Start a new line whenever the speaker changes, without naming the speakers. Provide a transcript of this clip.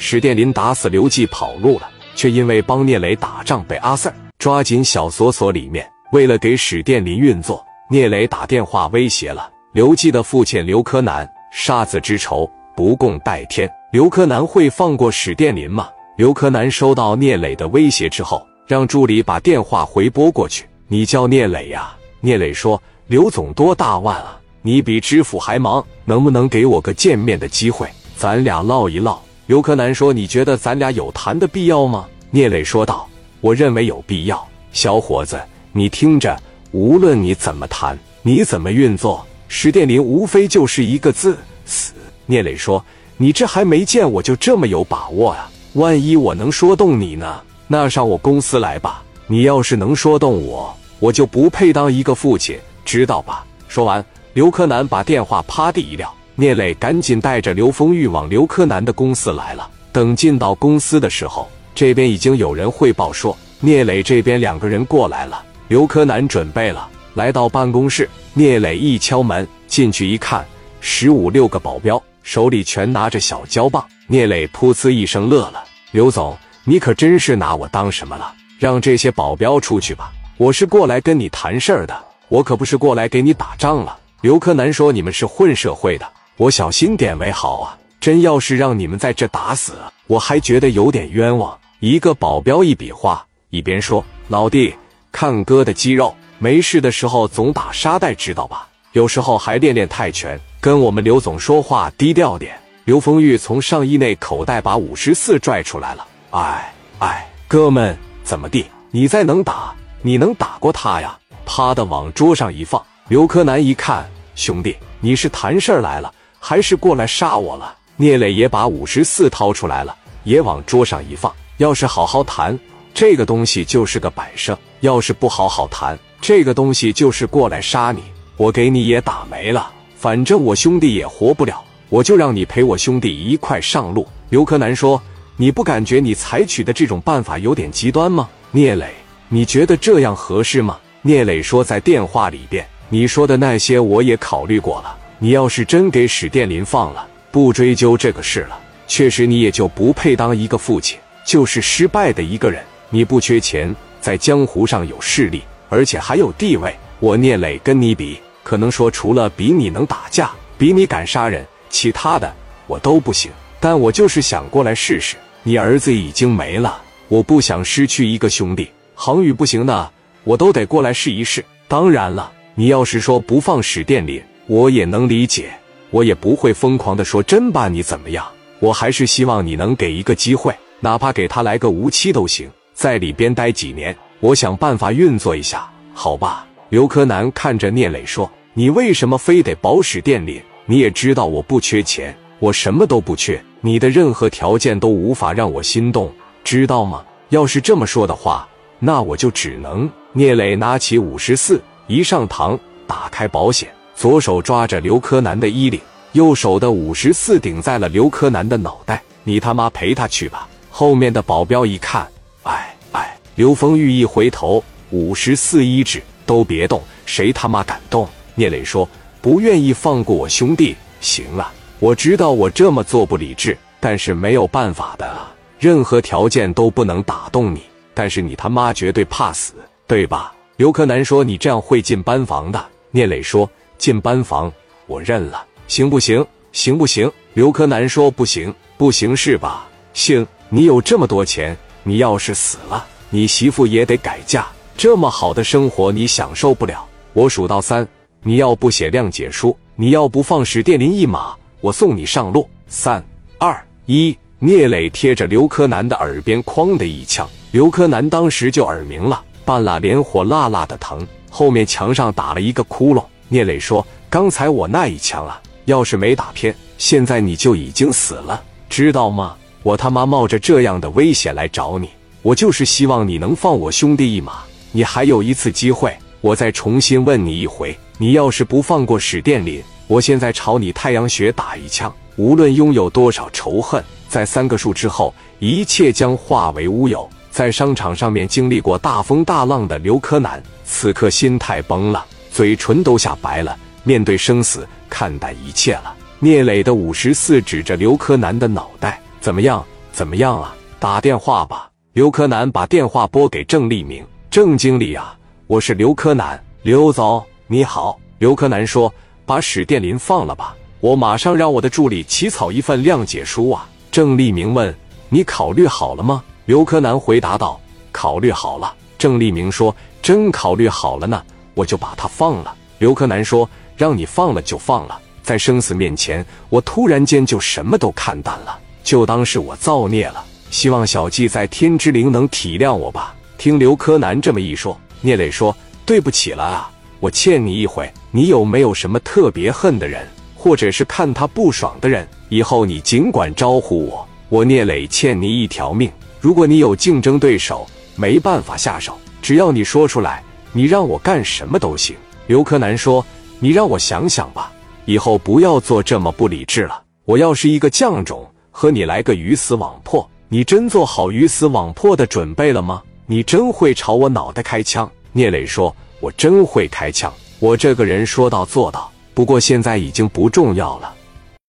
史殿林打死刘季跑路了，却因为帮聂磊打仗被阿 Sir 抓进小锁所里面。为了给史殿林运作，聂磊打电话威胁了刘季的父亲刘柯南，杀子之仇不共戴天。刘柯南会放过史殿林吗？刘柯南收到聂磊的威胁之后，让助理把电话回拨过去：“你叫聂磊呀？”聂磊说：“刘总多大腕啊，你比知府还忙，能不能给我个见面的机会，咱俩唠一唠？”刘柯南说：“你觉得咱俩有谈的必要吗？”聂磊说道：“我认为有必要。小伙子，你听着，无论你怎么谈，你怎么运作，史殿林无非就是一个字死。”聂磊说：“你这还没见我就这么有把握啊？万一我能说动你呢？那上我公司来吧。你要是能说动我。”我就不配当一个父亲，知道吧？说完，刘柯南把电话趴地一撂。聂磊赶紧带着刘丰玉往刘柯南的公司来了。等进到公司的时候，这边已经有人汇报说，聂磊这边两个人过来了。刘柯南准备了，来到办公室。聂磊一敲门进去一看，十五六个保镖手里全拿着小胶棒。聂磊噗呲一声乐了：“刘总，你可真是拿我当什么了？让这些保镖出去吧。”我是过来跟你谈事儿的，我可不是过来给你打仗了。刘柯南说：“你们是混社会的，我小心点为好啊！真要是让你们在这打死，我还觉得有点冤枉。”一个保镖一比划，一边说：“老弟，看哥的肌肉，没事的时候总打沙袋，知道吧？有时候还练练泰拳。跟我们刘总说话低调点。”刘丰玉从上衣内口袋把五十四拽出来了。哎哎，哥们，怎么地？你再能打？你能打过他呀？啪的往桌上一放。刘柯南一看，兄弟，你是谈事儿来了，还是过来杀我了？聂磊也把五十四掏出来了，也往桌上一放。要是好好谈，这个东西就是个摆设；要是不好好谈，这个东西就是过来杀你。我给你也打没了，反正我兄弟也活不了，我就让你陪我兄弟一块上路。刘柯南说：“你不感觉你采取的这种办法有点极端吗？”聂磊。你觉得这样合适吗？聂磊说，在电话里边，你说的那些我也考虑过了。你要是真给史殿林放了，不追究这个事了，确实你也就不配当一个父亲，就是失败的一个人。你不缺钱，在江湖上有势力，而且还有地位。我聂磊跟你比，可能说除了比你能打架，比你敢杀人，其他的我都不行。但我就是想过来试试。你儿子已经没了，我不想失去一个兄弟。恒宇不行的，我都得过来试一试。当然了，你要是说不放史殿林，我也能理解，我也不会疯狂的说真把你怎么样。我还是希望你能给一个机会，哪怕给他来个无期都行，在里边待几年，我想办法运作一下，好吧？刘柯南看着聂磊说：“你为什么非得保史殿林？你也知道我不缺钱，我什么都不缺，你的任何条件都无法让我心动，知道吗？要是这么说的话。”那我就只能。聂磊拿起五十四，一上膛，打开保险，左手抓着刘柯南的衣领，右手的五十四顶在了刘柯南的脑袋。你他妈陪他去吧！后面的保镖一看，哎哎，刘丰玉一回头，五十四一指，都别动，谁他妈敢动？聂磊说：“不愿意放过我兄弟。”行了，我知道我这么做不理智，但是没有办法的，任何条件都不能打动你。但是你他妈绝对怕死，对吧？刘柯南说：“你这样会进班房的。”聂磊说：“进班房，我认了，行不行？行不行？”刘柯南说：“不行，不行是吧？行，你有这么多钱，你要是死了，你媳妇也得改嫁，这么好的生活你享受不了。我数到三，你要不写谅解书，你要不放史殿林一马，我送你上路。三二一，聂磊贴着刘柯南的耳边，哐的一枪。刘柯南当时就耳鸣了，半拉脸火辣辣的疼，后面墙上打了一个窟窿。聂磊说：“刚才我那一枪啊，要是没打偏，现在你就已经死了，知道吗？我他妈冒着这样的危险来找你，我就是希望你能放我兄弟一马。你还有一次机会，我再重新问你一回。你要是不放过史殿林，我现在朝你太阳穴打一枪，无论拥有多少仇恨，在三个数之后，一切将化为乌有。”在商场上面经历过大风大浪的刘柯南，此刻心态崩了，嘴唇都吓白了。面对生死，看淡一切了。聂磊的五十四指着刘柯南的脑袋：“怎么样？怎么样啊？打电话吧。刘柯南把电话拨给郑立明：“郑经理啊，我是刘柯南。刘总，你好。”刘柯南说：“把史殿林放了吧，我马上让我的助理起草一份谅解书啊。”郑立明问：“你考虑好了吗？”刘柯南回答道：“考虑好了。”郑立明说：“真考虑好了呢，我就把他放了。”刘柯南说：“让你放了就放了，在生死面前，我突然间就什么都看淡了，就当是我造孽了。希望小季在天之灵能体谅我吧。”听刘柯南这么一说，聂磊说：“对不起了啊，我欠你一回。你有没有什么特别恨的人，或者是看他不爽的人？以后你尽管招呼我。我聂磊欠你一条命。如果你有竞争对手，没办法下手，只要你说出来，你让我干什么都行。”刘柯南说：“你让我想想吧，以后不要做这么不理智了。我要是一个犟种，和你来个鱼死网破，你真做好鱼死网破的准备了吗？你真会朝我脑袋开枪？”聂磊说：“我真会开枪，我这个人说到做到。不过现在已经不重要了。”